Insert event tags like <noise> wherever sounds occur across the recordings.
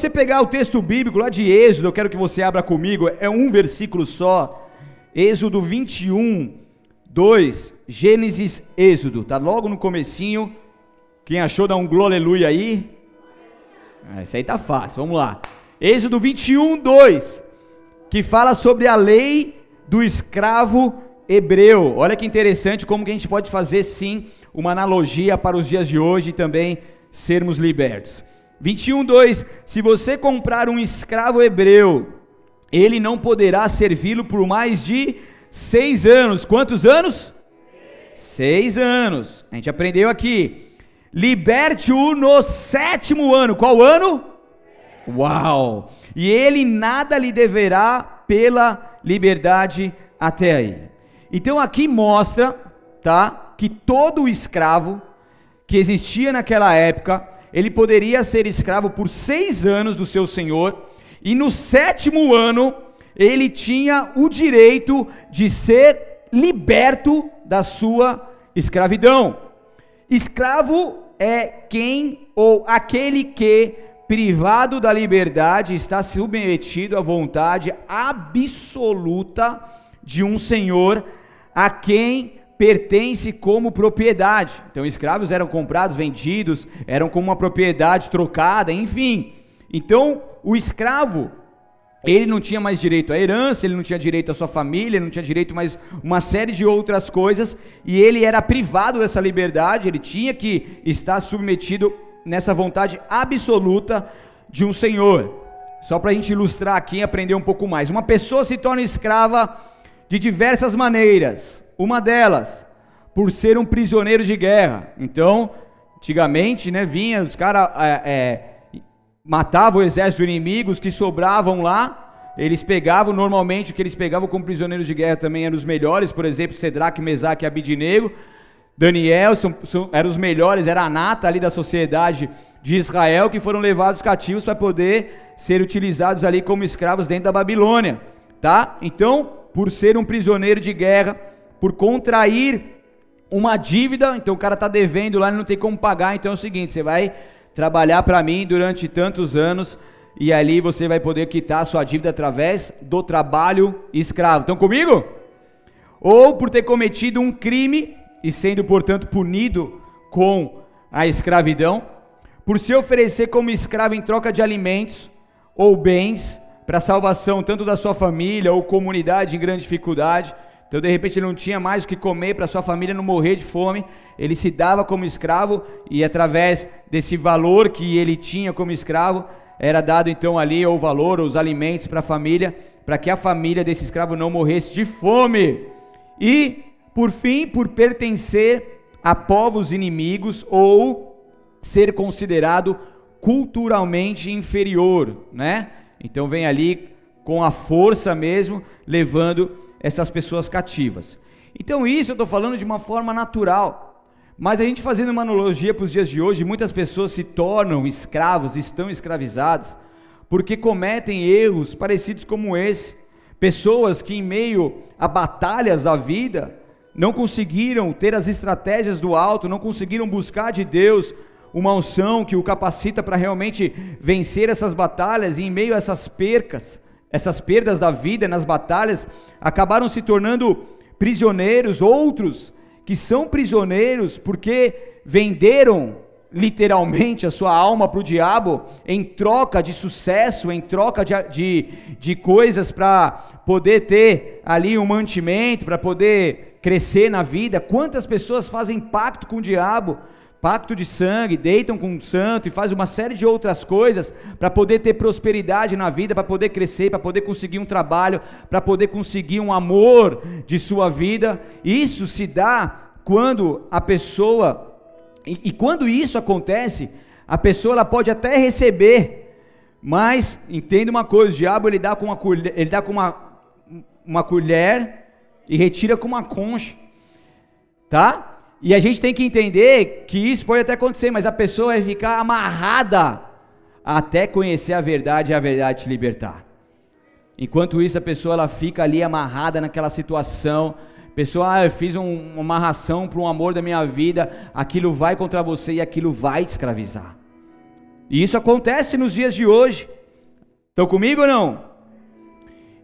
você pegar o texto bíblico lá de Êxodo, eu quero que você abra comigo, é um versículo só. Êxodo 21, 2, Gênesis, Êxodo, tá logo no comecinho. Quem achou dá um glória aí. Ah, esse aí tá fácil, vamos lá. Êxodo 21, 2, que fala sobre a lei do escravo hebreu. Olha que interessante como que a gente pode fazer sim uma analogia para os dias de hoje e também sermos libertos. 21, 2: Se você comprar um escravo hebreu, ele não poderá servi-lo por mais de seis anos. Quantos anos? Seis anos. A gente aprendeu aqui. Liberte-o no sétimo ano. Qual ano? Uau! E ele nada lhe deverá pela liberdade até aí. Então aqui mostra, tá, que todo escravo que existia naquela época ele poderia ser escravo por seis anos do seu senhor, e no sétimo ano ele tinha o direito de ser liberto da sua escravidão. Escravo é quem ou aquele que, privado da liberdade, está submetido à vontade absoluta de um senhor a quem pertence como propriedade. Então, escravos eram comprados, vendidos, eram como uma propriedade trocada, enfim. Então, o escravo, ele não tinha mais direito à herança, ele não tinha direito à sua família, ele não tinha direito mais uma série de outras coisas, e ele era privado dessa liberdade, ele tinha que estar submetido nessa vontade absoluta de um senhor. Só para a gente ilustrar aqui e aprender um pouco mais. Uma pessoa se torna escrava de diversas maneiras. Uma delas, por ser um prisioneiro de guerra. Então, antigamente, né, vinha, os caras é, é, matavam o exército inimigo, os que sobravam lá, eles pegavam, normalmente, o que eles pegavam como prisioneiros de guerra também eram os melhores, por exemplo, Sedraque, Mesaque e Abidinego. Daniel são, são, eram os melhores, era a nata ali da sociedade de Israel, que foram levados cativos para poder ser utilizados ali como escravos dentro da Babilônia, tá? Então, por ser um prisioneiro de guerra, por contrair uma dívida, então o cara está devendo lá, ele não tem como pagar, então é o seguinte, você vai trabalhar para mim durante tantos anos e ali você vai poder quitar a sua dívida através do trabalho escravo. Estão comigo? Ou por ter cometido um crime e sendo, portanto, punido com a escravidão, por se oferecer como escravo em troca de alimentos ou bens para a salvação tanto da sua família ou comunidade em grande dificuldade então, de repente, ele não tinha mais o que comer para sua família não morrer de fome. Ele se dava como escravo e, através desse valor que ele tinha como escravo, era dado então ali o valor, os alimentos para a família, para que a família desse escravo não morresse de fome. E, por fim, por pertencer a povos inimigos ou ser considerado culturalmente inferior, né? Então vem ali com a força mesmo, levando essas pessoas cativas. Então, isso eu estou falando de uma forma natural. Mas a gente fazendo uma analogia para os dias de hoje, muitas pessoas se tornam escravos, estão escravizadas, porque cometem erros parecidos como esse. Pessoas que, em meio a batalhas da vida, não conseguiram ter as estratégias do alto, não conseguiram buscar de Deus uma unção que o capacita para realmente vencer essas batalhas, e em meio a essas percas, essas perdas da vida nas batalhas acabaram se tornando prisioneiros, outros que são prisioneiros porque venderam literalmente a sua alma para o diabo em troca de sucesso, em troca de, de, de coisas para poder ter ali um mantimento, para poder crescer na vida. Quantas pessoas fazem pacto com o diabo? Pacto de sangue, deitam com um santo e faz uma série de outras coisas para poder ter prosperidade na vida, para poder crescer, para poder conseguir um trabalho, para poder conseguir um amor de sua vida. Isso se dá quando a pessoa e, e quando isso acontece, a pessoa ela pode até receber, mas entenda uma coisa, o diabo ele dá com uma colher, ele dá com uma, uma colher e retira com uma concha. Tá? E a gente tem que entender que isso pode até acontecer, mas a pessoa vai ficar amarrada até conhecer a verdade e a verdade te libertar. Enquanto isso, a pessoa ela fica ali amarrada naquela situação. Pessoa, ah, eu fiz um, uma amarração para um amor da minha vida, aquilo vai contra você e aquilo vai te escravizar. E isso acontece nos dias de hoje. Estão comigo ou não?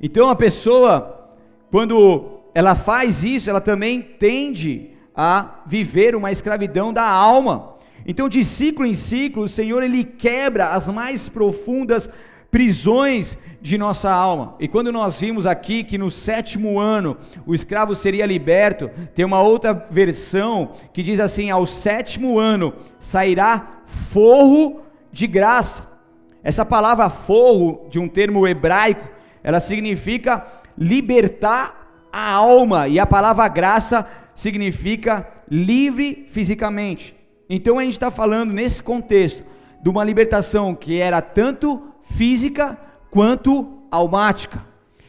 Então a pessoa, quando ela faz isso, ela também tende a viver uma escravidão da alma. Então, de ciclo em ciclo, o Senhor ele quebra as mais profundas prisões de nossa alma. E quando nós vimos aqui que no sétimo ano o escravo seria liberto, tem uma outra versão que diz assim: ao sétimo ano sairá forro de graça. Essa palavra forro, de um termo hebraico, ela significa libertar a alma, e a palavra graça significa livre fisicamente. Então a gente está falando nesse contexto de uma libertação que era tanto física quanto almática.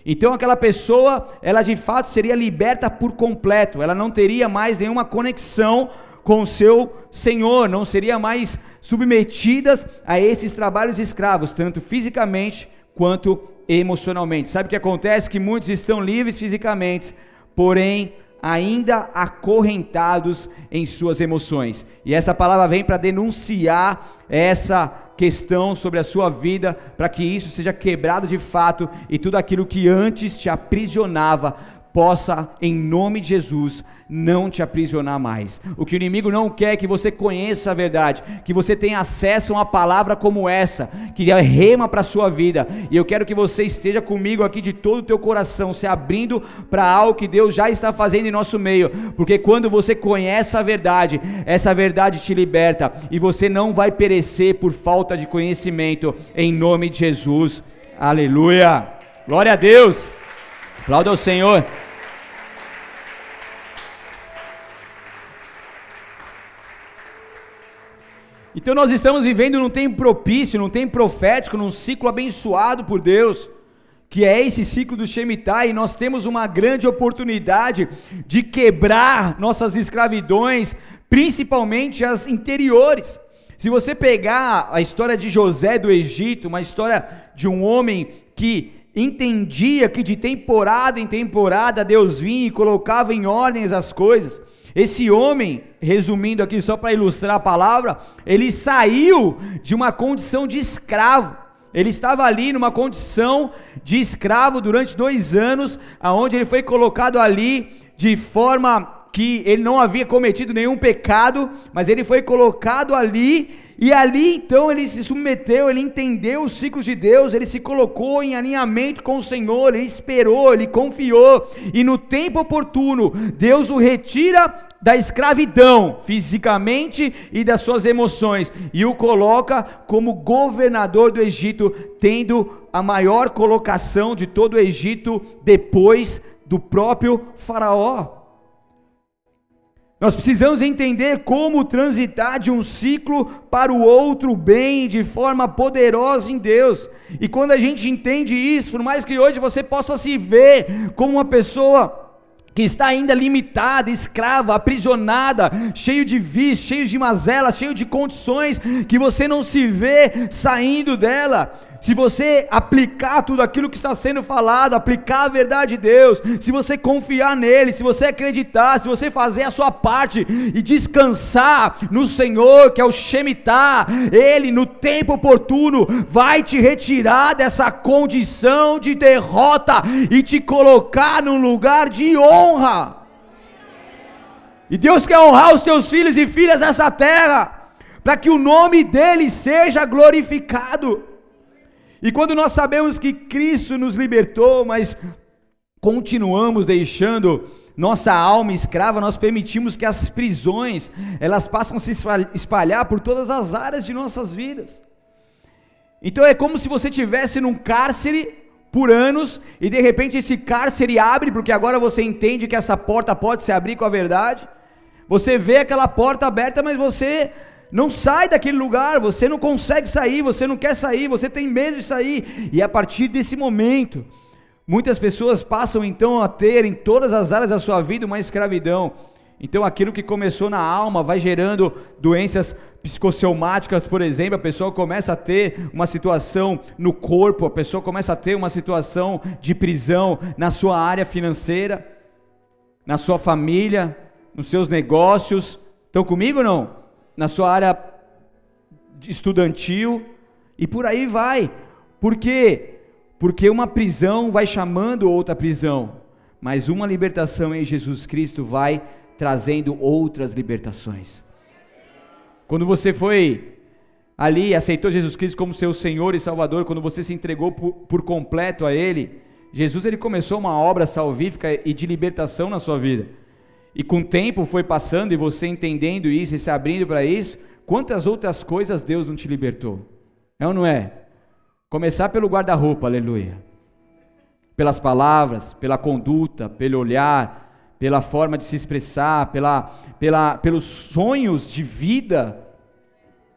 Então aquela pessoa, ela de fato seria liberta por completo, ela não teria mais nenhuma conexão com o seu Senhor, não seria mais submetidas a esses trabalhos escravos, tanto fisicamente quanto emocionalmente. Sabe o que acontece? Que muitos estão livres fisicamente, porém ainda acorrentados em suas emoções. E essa palavra vem para denunciar essa questão sobre a sua vida, para que isso seja quebrado de fato e tudo aquilo que antes te aprisionava possa, em nome de Jesus, não te aprisionar mais. O que o inimigo não quer é que você conheça a verdade, que você tenha acesso a uma palavra como essa, que é rema para a sua vida. E eu quero que você esteja comigo aqui de todo o teu coração, se abrindo para algo que Deus já está fazendo em nosso meio, porque quando você conhece a verdade, essa verdade te liberta e você não vai perecer por falta de conhecimento, em nome de Jesus. Aleluia! Glória a Deus! Aplauda ao Senhor. Então nós estamos vivendo num tempo propício, num tempo profético, num ciclo abençoado por Deus, que é esse ciclo do Shemitah, e nós temos uma grande oportunidade de quebrar nossas escravidões, principalmente as interiores. Se você pegar a história de José do Egito, uma história de um homem que entendia que de temporada em temporada Deus vinha e colocava em ordens as coisas. Esse homem, resumindo aqui só para ilustrar a palavra, ele saiu de uma condição de escravo. Ele estava ali numa condição de escravo durante dois anos, aonde ele foi colocado ali de forma que ele não havia cometido nenhum pecado, mas ele foi colocado ali e ali então ele se submeteu, ele entendeu os ciclos de Deus, ele se colocou em alinhamento com o Senhor, ele esperou, ele confiou, e no tempo oportuno, Deus o retira da escravidão, fisicamente e das suas emoções, e o coloca como governador do Egito, tendo a maior colocação de todo o Egito depois do próprio Faraó. Nós precisamos entender como transitar de um ciclo para o outro bem de forma poderosa em Deus. E quando a gente entende isso, por mais que hoje você possa se ver como uma pessoa que está ainda limitada, escrava, aprisionada, cheio de vícios, cheio de mazelas, cheio de condições que você não se vê saindo dela. Se você aplicar tudo aquilo que está sendo falado, aplicar a verdade de Deus, se você confiar nele, se você acreditar, se você fazer a sua parte e descansar no Senhor, que é o Shemitah, ele no tempo oportuno vai te retirar dessa condição de derrota e te colocar num lugar de honra. E Deus quer honrar os seus filhos e filhas nessa terra, para que o nome dele seja glorificado. E quando nós sabemos que Cristo nos libertou, mas continuamos deixando nossa alma escrava, nós permitimos que as prisões, elas passam a se espalhar por todas as áreas de nossas vidas. Então é como se você tivesse num cárcere por anos e de repente esse cárcere abre, porque agora você entende que essa porta pode se abrir com a verdade. Você vê aquela porta aberta, mas você não sai daquele lugar, você não consegue sair, você não quer sair, você tem medo de sair. E a partir desse momento, muitas pessoas passam então a ter em todas as áreas da sua vida uma escravidão. Então aquilo que começou na alma vai gerando doenças psicossomáticas, por exemplo, a pessoa começa a ter uma situação no corpo, a pessoa começa a ter uma situação de prisão na sua área financeira, na sua família, nos seus negócios. Estão comigo ou não? Na sua área estudantil e por aí vai. Por quê? Porque uma prisão vai chamando outra prisão, mas uma libertação em Jesus Cristo vai trazendo outras libertações. Quando você foi ali, aceitou Jesus Cristo como seu Senhor e Salvador, quando você se entregou por, por completo a Ele, Jesus ele começou uma obra salvífica e de libertação na sua vida. E com o tempo foi passando e você entendendo isso e se abrindo para isso, quantas outras coisas Deus não te libertou? É ou não é? Começar pelo guarda-roupa, aleluia. Pelas palavras, pela conduta, pelo olhar, pela forma de se expressar, pela, pela, pelos sonhos de vida.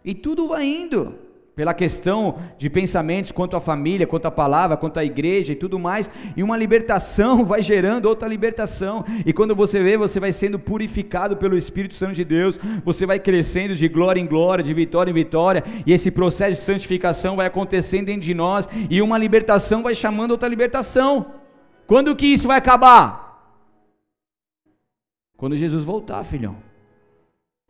E tudo vai indo pela questão de pensamentos quanto à família, quanto à palavra, quanto à igreja e tudo mais, e uma libertação <laughs> vai gerando outra libertação, e quando você vê, você vai sendo purificado pelo Espírito Santo de Deus, você vai crescendo de glória em glória, de vitória em vitória, e esse processo de santificação vai acontecendo dentro de nós, e uma libertação vai chamando outra libertação. Quando que isso vai acabar? Quando Jesus voltar, filhão.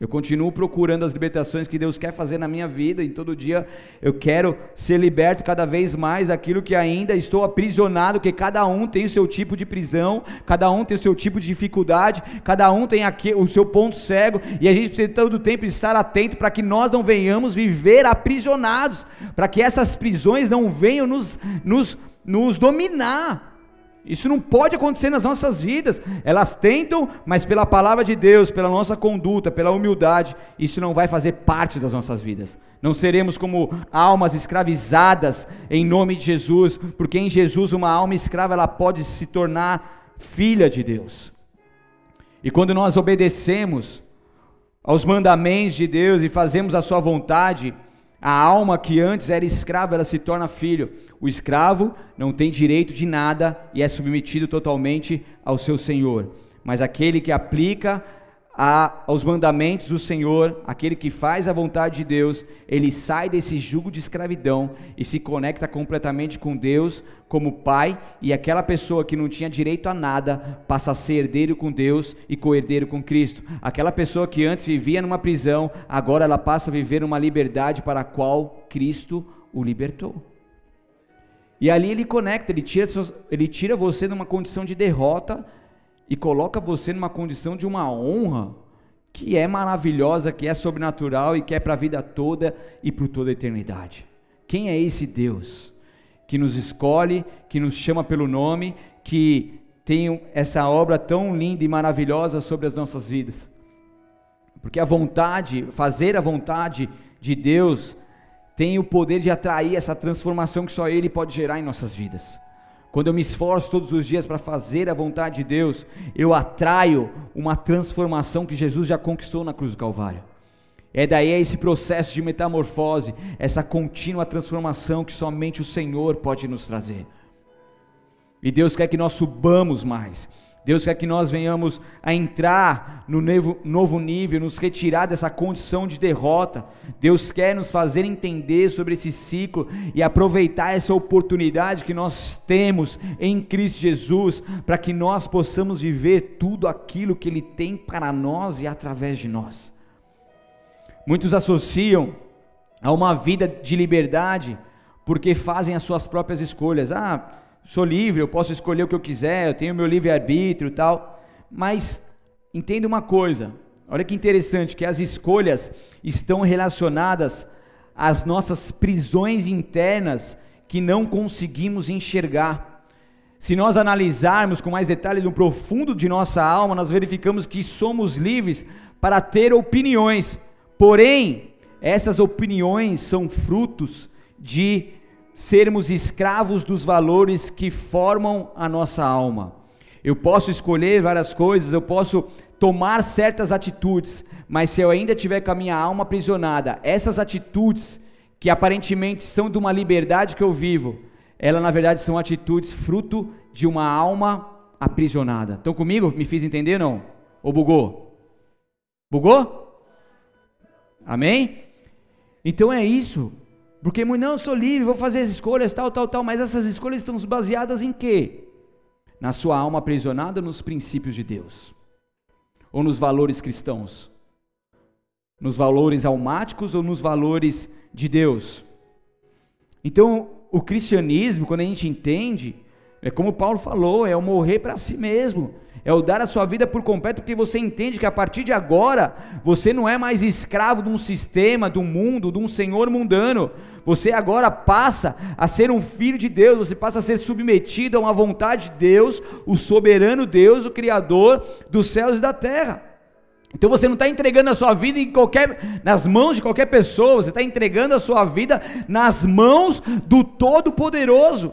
Eu continuo procurando as libertações que Deus quer fazer na minha vida, e todo dia eu quero ser liberto cada vez mais daquilo que ainda estou aprisionado, que cada um tem o seu tipo de prisão, cada um tem o seu tipo de dificuldade, cada um tem o seu ponto cego, e a gente precisa todo tempo estar atento para que nós não venhamos viver aprisionados, para que essas prisões não venham nos, nos, nos dominar. Isso não pode acontecer nas nossas vidas. Elas tentam, mas pela palavra de Deus, pela nossa conduta, pela humildade, isso não vai fazer parte das nossas vidas. Não seremos como almas escravizadas em nome de Jesus, porque em Jesus uma alma escrava ela pode se tornar filha de Deus. E quando nós obedecemos aos mandamentos de Deus e fazemos a sua vontade, a alma que antes era escrava, ela se torna filho. O escravo não tem direito de nada e é submetido totalmente ao seu senhor. Mas aquele que aplica a, aos mandamentos do Senhor, aquele que faz a vontade de Deus, ele sai desse jugo de escravidão e se conecta completamente com Deus como Pai, e aquela pessoa que não tinha direito a nada passa a ser herdeiro com Deus e co-herdeiro com Cristo. Aquela pessoa que antes vivia numa prisão, agora ela passa a viver uma liberdade para a qual Cristo o libertou. E ali ele conecta, ele tira, ele tira você de uma condição de derrota e coloca você numa condição de uma honra que é maravilhosa, que é sobrenatural e que é para a vida toda e por toda a eternidade. Quem é esse Deus que nos escolhe, que nos chama pelo nome, que tem essa obra tão linda e maravilhosa sobre as nossas vidas? Porque a vontade, fazer a vontade de Deus, tem o poder de atrair essa transformação que só Ele pode gerar em nossas vidas. Quando eu me esforço todos os dias para fazer a vontade de Deus, eu atraio uma transformação que Jesus já conquistou na cruz do Calvário. É daí esse processo de metamorfose, essa contínua transformação que somente o Senhor pode nos trazer. E Deus quer que nós subamos mais. Deus quer que nós venhamos a entrar no novo nível, nos retirar dessa condição de derrota. Deus quer nos fazer entender sobre esse ciclo e aproveitar essa oportunidade que nós temos em Cristo Jesus, para que nós possamos viver tudo aquilo que Ele tem para nós e através de nós. Muitos associam a uma vida de liberdade porque fazem as suas próprias escolhas. Ah, sou livre, eu posso escolher o que eu quiser, eu tenho meu livre-arbítrio e tal. Mas entenda uma coisa, olha que interessante, que as escolhas estão relacionadas às nossas prisões internas que não conseguimos enxergar. Se nós analisarmos com mais detalhes no profundo de nossa alma, nós verificamos que somos livres para ter opiniões. Porém, essas opiniões são frutos de sermos escravos dos valores que formam a nossa alma. Eu posso escolher várias coisas, eu posso tomar certas atitudes, mas se eu ainda tiver com a minha alma aprisionada, essas atitudes que aparentemente são de uma liberdade que eu vivo, elas na verdade são atitudes fruto de uma alma aprisionada. Estão comigo? Me fiz entender não? Ou bugou? Bugou? Amém? Então é isso. Porque não, eu sou livre, vou fazer as escolhas, tal, tal, tal, mas essas escolhas estão baseadas em quê? Na sua alma aprisionada nos princípios de Deus. Ou nos valores cristãos? Nos valores almáticos ou nos valores de Deus. Então, o cristianismo, quando a gente entende, é como Paulo falou, é o morrer para si mesmo, é o dar a sua vida por completo, porque você entende que a partir de agora, você não é mais escravo de um sistema, do mundo, de um senhor mundano, você agora passa a ser um filho de Deus, você passa a ser submetido a uma vontade de Deus, o soberano Deus, o Criador dos céus e da terra. Então você não está entregando a sua vida em qualquer, nas mãos de qualquer pessoa, você está entregando a sua vida nas mãos do Todo-Poderoso,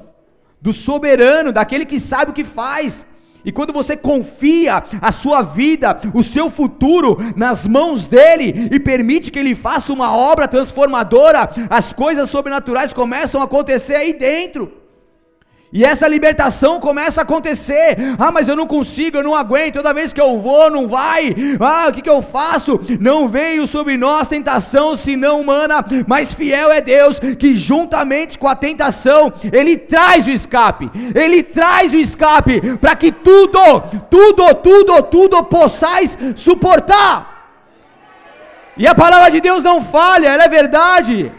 do soberano, daquele que sabe o que faz. E quando você confia a sua vida, o seu futuro nas mãos dele e permite que ele faça uma obra transformadora, as coisas sobrenaturais começam a acontecer aí dentro. E essa libertação começa a acontecer. Ah, mas eu não consigo, eu não aguento. Toda vez que eu vou, não vai. Ah, o que, que eu faço? Não veio sobre nós tentação senão humana, mas fiel é Deus que, juntamente com a tentação, Ele traz o escape. Ele traz o escape para que tudo, tudo, tudo, tudo possais suportar. E a palavra de Deus não falha, ela é verdade.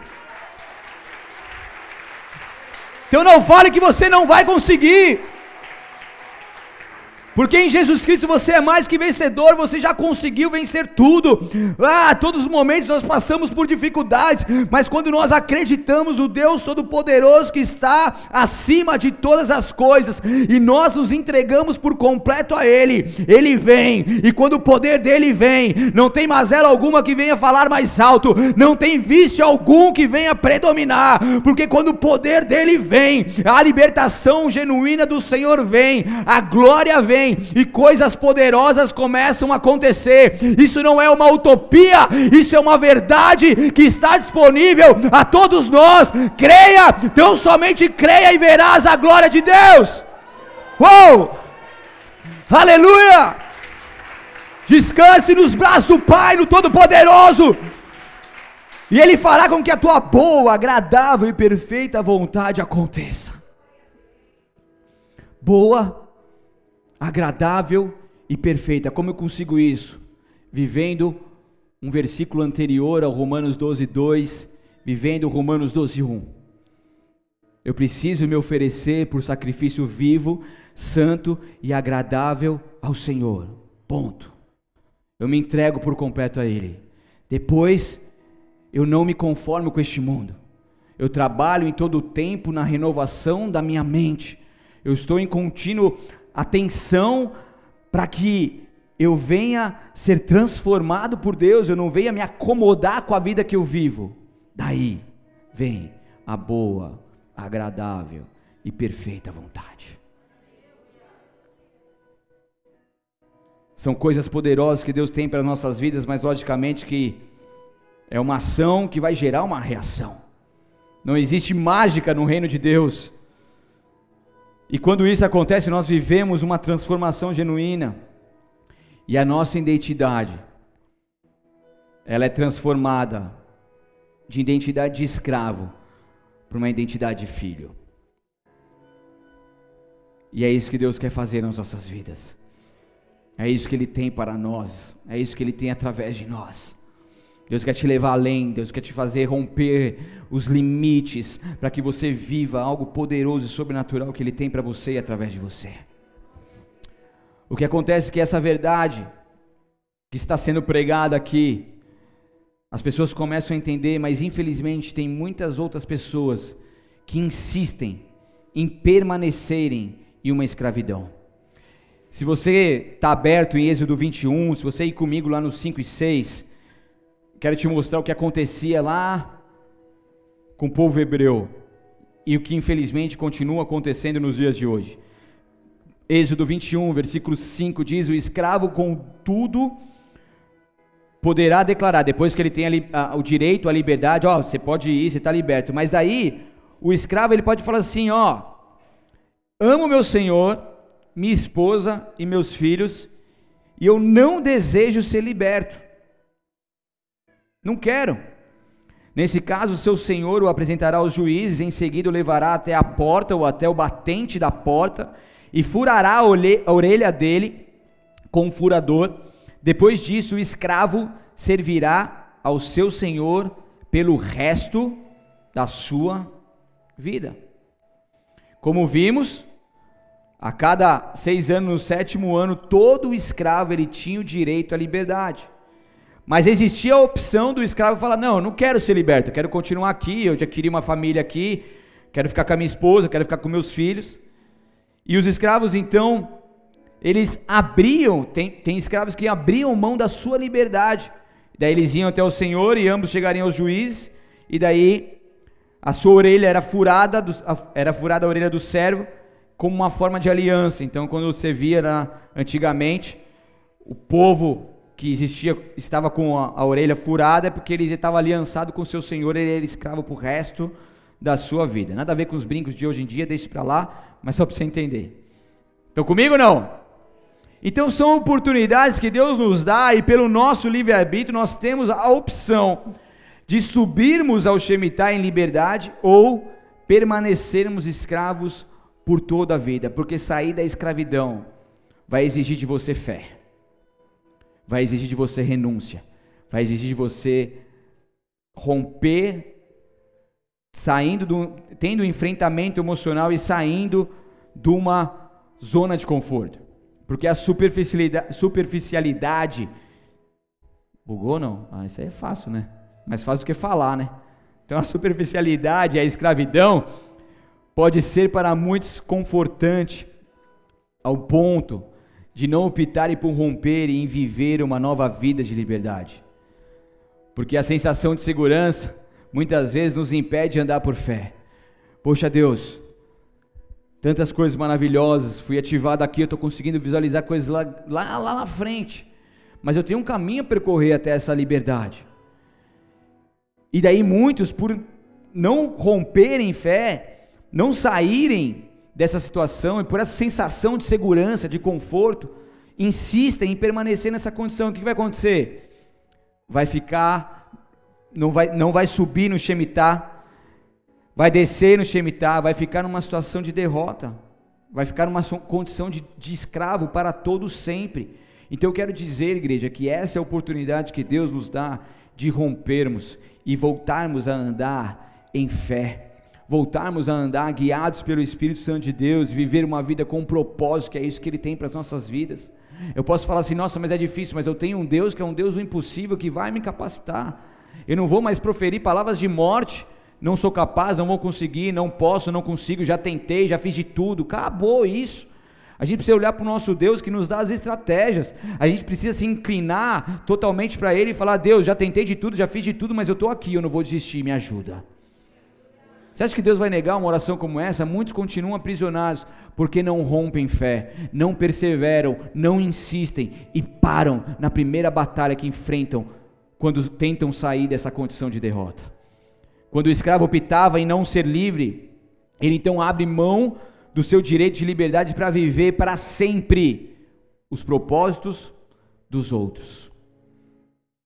Então não fale que você não vai conseguir. Porque em Jesus Cristo você é mais que vencedor, você já conseguiu vencer tudo. Ah, todos os momentos nós passamos por dificuldades, mas quando nós acreditamos no Deus Todo-Poderoso que está acima de todas as coisas e nós nos entregamos por completo a Ele, Ele vem, e quando o poder dele vem, não tem mazela alguma que venha falar mais alto, não tem vício algum que venha predominar, porque quando o poder dele vem, a libertação genuína do Senhor vem, a glória vem vem e coisas poderosas começam a acontecer. Isso não é uma utopia, isso é uma verdade que está disponível a todos nós. Creia, tão somente creia e verás a glória de Deus. Uou! Aleluia! Descanse nos braços do Pai, no Todo-Poderoso. E Ele fará com que a tua boa, agradável e perfeita vontade aconteça. Boa, agradável e perfeita. Como eu consigo isso? Vivendo um versículo anterior ao Romanos 12, 2, vivendo Romanos 12, 1. Eu preciso me oferecer por sacrifício vivo, santo e agradável ao Senhor. Ponto. Eu me entrego por completo a Ele. Depois, eu não me conformo com este mundo. Eu trabalho em todo o tempo na renovação da minha mente. Eu estou em contínuo atenção para que eu venha ser transformado por Deus, eu não venha me acomodar com a vida que eu vivo. Daí vem a boa, agradável e perfeita vontade. São coisas poderosas que Deus tem para nossas vidas, mas logicamente que é uma ação que vai gerar uma reação. Não existe mágica no reino de Deus. E quando isso acontece, nós vivemos uma transformação genuína. E a nossa identidade, ela é transformada de identidade de escravo para uma identidade de filho. E é isso que Deus quer fazer nas nossas vidas. É isso que Ele tem para nós. É isso que Ele tem através de nós. Deus quer te levar além, Deus quer te fazer romper os limites para que você viva algo poderoso e sobrenatural que Ele tem para você e através de você. O que acontece é que essa verdade que está sendo pregada aqui, as pessoas começam a entender, mas infelizmente tem muitas outras pessoas que insistem em permanecerem em uma escravidão. Se você está aberto em Êxodo 21, se você ir comigo lá no 5 e 6, quero te mostrar o que acontecia lá com o povo hebreu e o que infelizmente continua acontecendo nos dias de hoje. Êxodo 21, versículo 5 diz: O escravo, contudo, poderá declarar, depois que ele tem a, a, o direito à liberdade, ó, você pode ir, você está liberto. Mas daí, o escravo ele pode falar assim: ó, amo meu senhor, minha esposa e meus filhos, e eu não desejo ser liberto. Não quero. Nesse caso, seu senhor o apresentará aos juízes, em seguida o levará até a porta ou até o batente da porta e furará a orelha dele com um furador. Depois disso, o escravo servirá ao seu senhor pelo resto da sua vida. Como vimos, a cada seis anos, no sétimo ano, todo escravo ele tinha o direito à liberdade. Mas existia a opção do escravo falar: não, eu não quero ser liberto, eu quero continuar aqui, eu já uma família aqui, quero ficar com a minha esposa, quero ficar com meus filhos. E os escravos então, eles abriam, tem, tem escravos que abriam mão da sua liberdade. Daí eles iam até o Senhor e ambos chegariam aos juízes, e daí a sua orelha era furada, era furada a orelha do servo, como uma forma de aliança. Então, quando você via na, antigamente, o povo que existia estava com a, a orelha furada é porque ele estava aliançado com seu senhor, ele era escravo para o resto da sua vida. Nada a ver com os brincos de hoje em dia, deixe para lá, mas só para você entender. Estão comigo ou não? Então são oportunidades que Deus nos dá e pelo nosso livre-arbítrio nós temos a opção de subirmos ao Shemitah em liberdade ou permanecermos escravos por toda a vida, porque sair da escravidão vai exigir de você fé vai exigir de você renúncia, vai exigir de você romper, saindo do, tendo um enfrentamento emocional e saindo de uma zona de conforto. Porque a superficialidade, superficialidade bugou não? Ah, isso aí é fácil, né? Mais fácil do que falar, né? Então a superficialidade, a escravidão pode ser para muitos confortante ao ponto de não optarem por romper e em viver uma nova vida de liberdade. Porque a sensação de segurança muitas vezes nos impede de andar por fé. Poxa Deus, tantas coisas maravilhosas, fui ativado aqui, eu estou conseguindo visualizar coisas lá, lá, lá na frente, mas eu tenho um caminho a percorrer até essa liberdade. E daí muitos, por não romperem fé, não saírem dessa situação e por essa sensação de segurança, de conforto, insistem em permanecer nessa condição, o que vai acontecer? Vai ficar, não vai, não vai subir no Shemitah, vai descer no Shemitah, vai ficar numa situação de derrota, vai ficar numa condição de, de escravo para todos sempre. Então eu quero dizer, igreja, que essa é a oportunidade que Deus nos dá de rompermos e voltarmos a andar em fé voltarmos a andar guiados pelo Espírito Santo de Deus, viver uma vida com um propósito, que é isso que Ele tem para as nossas vidas. Eu posso falar assim, nossa, mas é difícil, mas eu tenho um Deus que é um Deus do impossível, que vai me capacitar. Eu não vou mais proferir palavras de morte, não sou capaz, não vou conseguir, não posso, não consigo, já tentei, já fiz de tudo, acabou isso. A gente precisa olhar para o nosso Deus que nos dá as estratégias. A gente precisa se inclinar totalmente para Ele e falar: Deus, já tentei de tudo, já fiz de tudo, mas eu estou aqui, eu não vou desistir, me ajuda. Você acha que Deus vai negar uma oração como essa? Muitos continuam aprisionados porque não rompem fé, não perseveram, não insistem e param na primeira batalha que enfrentam quando tentam sair dessa condição de derrota. Quando o escravo optava em não ser livre, ele então abre mão do seu direito de liberdade para viver para sempre os propósitos dos outros.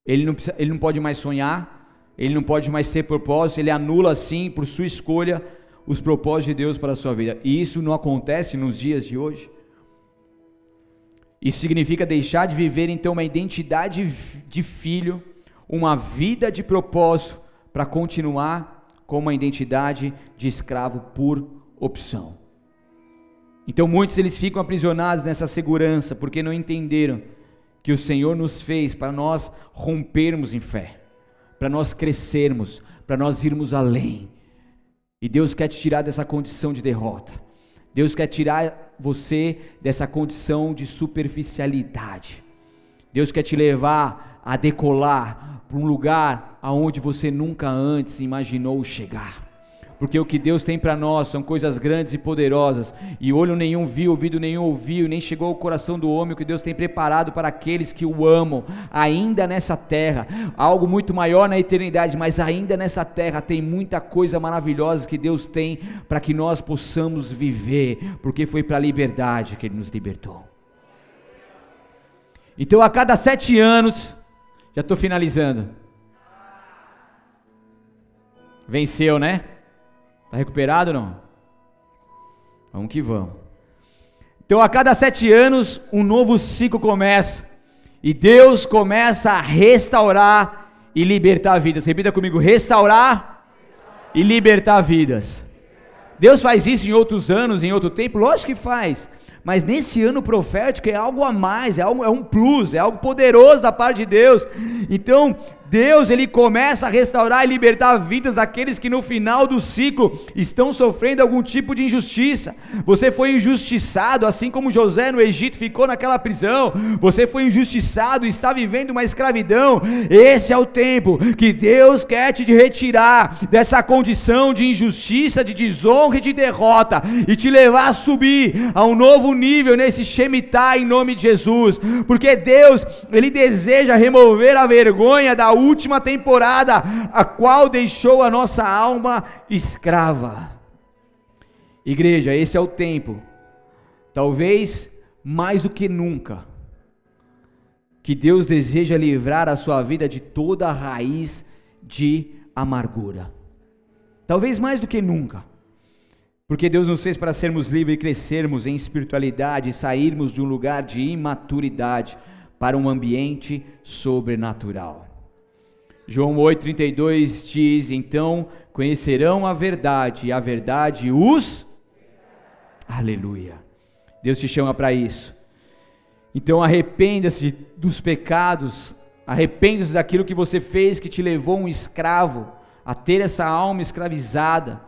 Ele não, precisa, ele não pode mais sonhar, ele não pode mais ser propósito, ele anula assim, por sua escolha, os propósitos de Deus para a sua vida. E isso não acontece nos dias de hoje. Isso significa deixar de viver então uma identidade de filho, uma vida de propósito, para continuar com uma identidade de escravo por opção. Então muitos eles ficam aprisionados nessa segurança porque não entenderam que o Senhor nos fez para nós rompermos em fé para nós crescermos, para nós irmos além. E Deus quer te tirar dessa condição de derrota. Deus quer tirar você dessa condição de superficialidade. Deus quer te levar a decolar para um lugar aonde você nunca antes imaginou chegar porque o que Deus tem para nós são coisas grandes e poderosas, e olho nenhum viu, ouvido nenhum ouviu, nem chegou ao coração do homem o que Deus tem preparado para aqueles que o amam, ainda nessa terra, algo muito maior na eternidade, mas ainda nessa terra tem muita coisa maravilhosa que Deus tem para que nós possamos viver, porque foi para a liberdade que Ele nos libertou. Então a cada sete anos, já estou finalizando. Venceu, né? Está recuperado ou não? Vamos que vamos. Então, a cada sete anos, um novo ciclo começa. E Deus começa a restaurar e libertar vidas. Repita comigo: restaurar e libertar vidas. Deus faz isso em outros anos, em outro tempo? Lógico que faz. Mas nesse ano profético é algo a mais, é, algo, é um plus, é algo poderoso da parte de Deus. Então, Deus ele começa a restaurar e libertar vidas daqueles que no final do ciclo estão sofrendo algum tipo de injustiça. Você foi injustiçado, assim como José no Egito ficou naquela prisão. Você foi injustiçado e está vivendo uma escravidão. Esse é o tempo que Deus quer te retirar dessa condição de injustiça, de desonra e de derrota e te levar a subir a um novo nível nesse Shemitah em nome de Jesus. Porque Deus, ele deseja remover a vergonha da última temporada, a qual deixou a nossa alma escrava. Igreja, esse é o tempo, talvez mais do que nunca, que Deus deseja livrar a sua vida de toda a raiz de amargura. Talvez mais do que nunca. Porque Deus nos fez para sermos livres e crescermos em espiritualidade, sairmos de um lugar de imaturidade para um ambiente sobrenatural. João 8,32 diz: Então conhecerão a verdade, e a verdade os. Aleluia. Deus te chama para isso. Então arrependa-se dos pecados, arrependa-se daquilo que você fez que te levou um escravo a ter essa alma escravizada.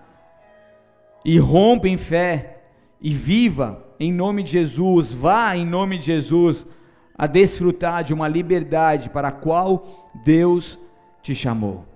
E rompa em fé e viva em nome de Jesus, vá em nome de Jesus a desfrutar de uma liberdade para a qual Deus te chamou.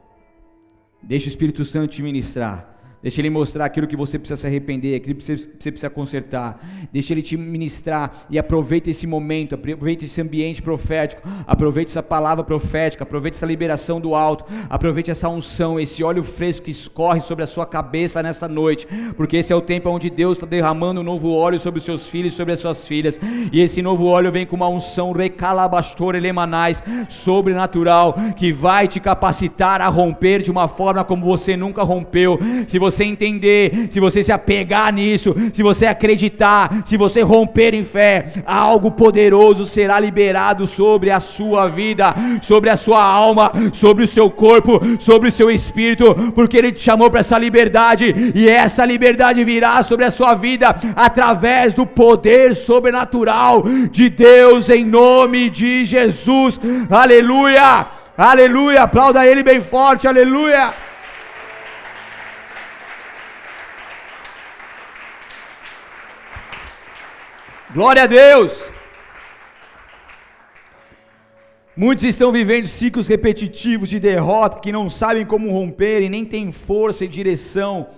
Deixa o Espírito Santo te ministrar. Deixa Ele mostrar aquilo que você precisa se arrepender, aquilo que você, precisa consertar. Deixa Ele te ministrar e aproveita esse momento, aproveita esse ambiente profético, aproveite essa palavra profética, aproveite essa liberação do alto, aproveite essa unção, esse óleo fresco que escorre sobre a sua cabeça nesta noite, porque esse é o tempo onde Deus está derramando um novo óleo sobre os seus filhos e sobre as suas filhas, e esse novo óleo vem com uma unção recalabastor elemanais, sobrenatural, que vai te capacitar a romper de uma forma como você nunca rompeu. Se você você entender, se você se apegar nisso, se você acreditar, se você romper em fé, algo poderoso será liberado sobre a sua vida, sobre a sua alma, sobre o seu corpo, sobre o seu espírito, porque Ele te chamou para essa liberdade e essa liberdade virá sobre a sua vida através do poder sobrenatural de Deus em nome de Jesus. Aleluia! Aleluia! Aplauda Ele bem forte, aleluia! Glória a Deus! Muitos estão vivendo ciclos repetitivos de derrota que não sabem como romper e nem têm força e direção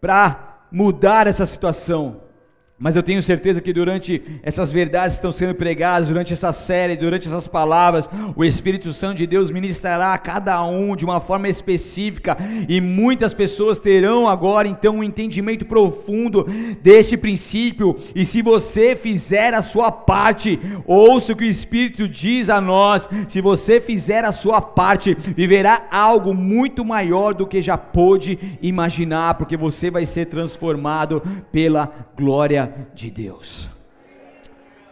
para mudar essa situação. Mas eu tenho certeza que durante essas verdades que estão sendo pregadas, durante essa série, durante essas palavras, o Espírito Santo de Deus ministrará a cada um de uma forma específica e muitas pessoas terão agora então um entendimento profundo deste princípio. E se você fizer a sua parte, ouça o que o Espírito diz a nós: se você fizer a sua parte, viverá algo muito maior do que já pôde imaginar, porque você vai ser transformado pela glória de Deus.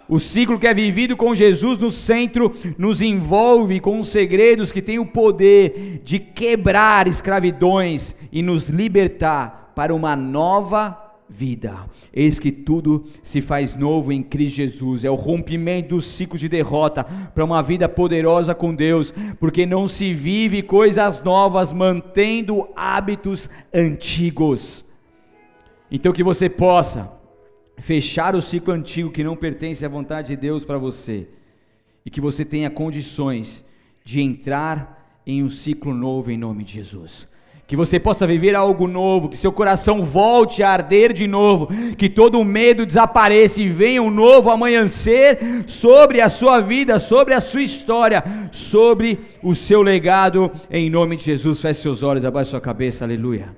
O ciclo que é vivido com Jesus no centro nos envolve com segredos que têm o poder de quebrar escravidões e nos libertar para uma nova vida. Eis que tudo se faz novo em Cristo Jesus. É o rompimento dos ciclos de derrota para uma vida poderosa com Deus, porque não se vive coisas novas mantendo hábitos antigos. Então que você possa fechar o ciclo antigo que não pertence à vontade de Deus para você e que você tenha condições de entrar em um ciclo novo em nome de Jesus. Que você possa viver algo novo, que seu coração volte a arder de novo, que todo o medo desapareça e venha um novo amanhecer sobre a sua vida, sobre a sua história, sobre o seu legado, em nome de Jesus. Feche seus olhos, abaixe sua cabeça, aleluia.